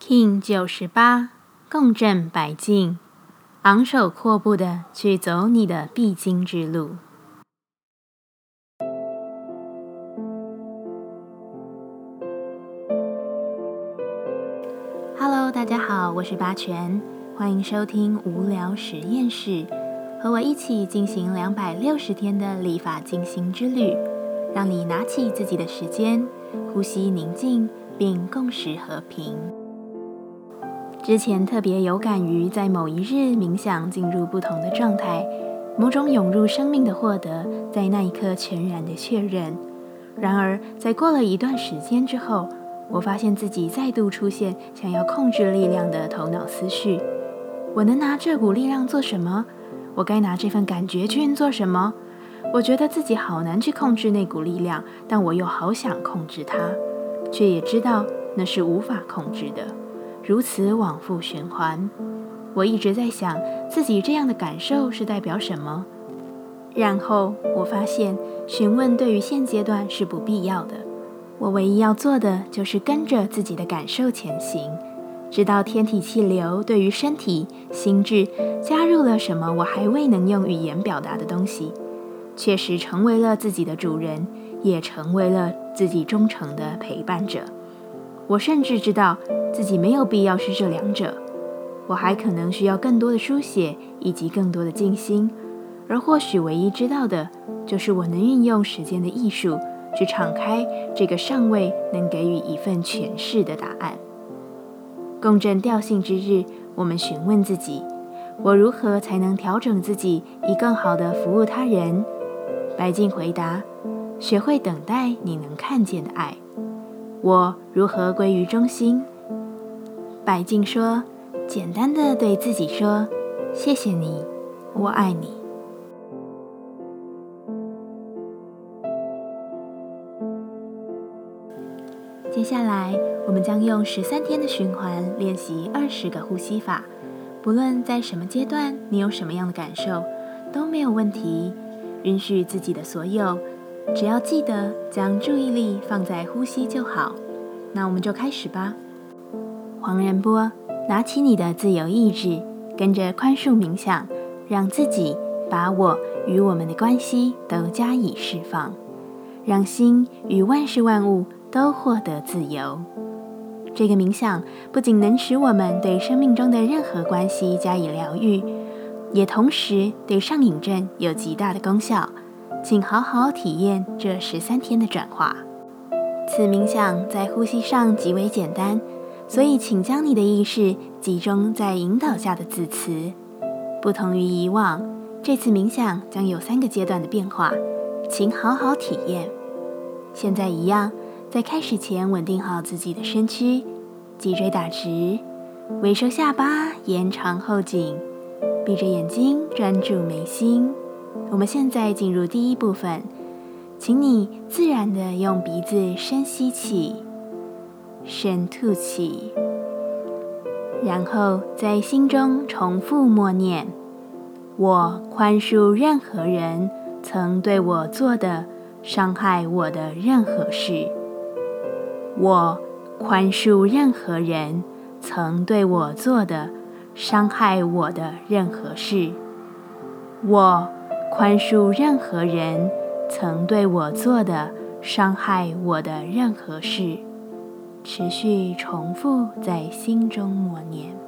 King 九十八，共振百境，昂首阔步的去走你的必经之路。Hello，大家好，我是八全，欢迎收听无聊实验室，和我一起进行两百六十天的立法进行之旅，让你拿起自己的时间，呼吸宁静，并共识和平。之前特别有感于在某一日冥想进入不同的状态，某种涌入生命的获得，在那一刻全然的确认。然而，在过了一段时间之后，我发现自己再度出现想要控制力量的头脑思绪。我能拿这股力量做什么？我该拿这份感觉去运作什么？我觉得自己好难去控制那股力量，但我又好想控制它，却也知道那是无法控制的。如此往复循环，我一直在想自己这样的感受是代表什么。然后我发现询问对于现阶段是不必要的。我唯一要做的就是跟着自己的感受前行，直到天体气流对于身体、心智加入了什么我还未能用语言表达的东西，确实成为了自己的主人，也成为了自己忠诚的陪伴者。我甚至知道。自己没有必要是这两者，我还可能需要更多的书写以及更多的静心，而或许唯一知道的就是我能运用时间的艺术去敞开这个尚未能给予一份诠释的答案。共振调性之日，我们询问自己：我如何才能调整自己，以更好的服务他人？白静回答：学会等待你能看见的爱。我如何归于中心？白静说：“简单的对自己说，谢谢你，我爱你。”接下来，我们将用十三天的循环练习二十个呼吸法。不论在什么阶段，你有什么样的感受，都没有问题。允许自己的所有，只要记得将注意力放在呼吸就好。那我们就开始吧。黄仁波，拿起你的自由意志，跟着宽恕冥想，让自己把我与我们的关系都加以释放，让心与万事万物都获得自由。这个冥想不仅能使我们对生命中的任何关系加以疗愈，也同时对上瘾症有极大的功效。请好好体验这十三天的转化。此冥想在呼吸上极为简单。所以，请将你的意识集中在引导下的字词。不同于以往，这次冥想将有三个阶段的变化，请好好体验。现在一样，在开始前稳定好自己的身躯，脊椎打直，微收下巴，延长后颈，闭着眼睛专注眉心。我们现在进入第一部分，请你自然的用鼻子深吸气。深吐气，然后在心中重复默念：“我宽恕任何人曾对我做的伤害我的任何事。我宽恕任何人曾对我做的伤害我的任何事。我宽恕任何人曾对我做的伤害我的任何事。”持续重复在心中默念。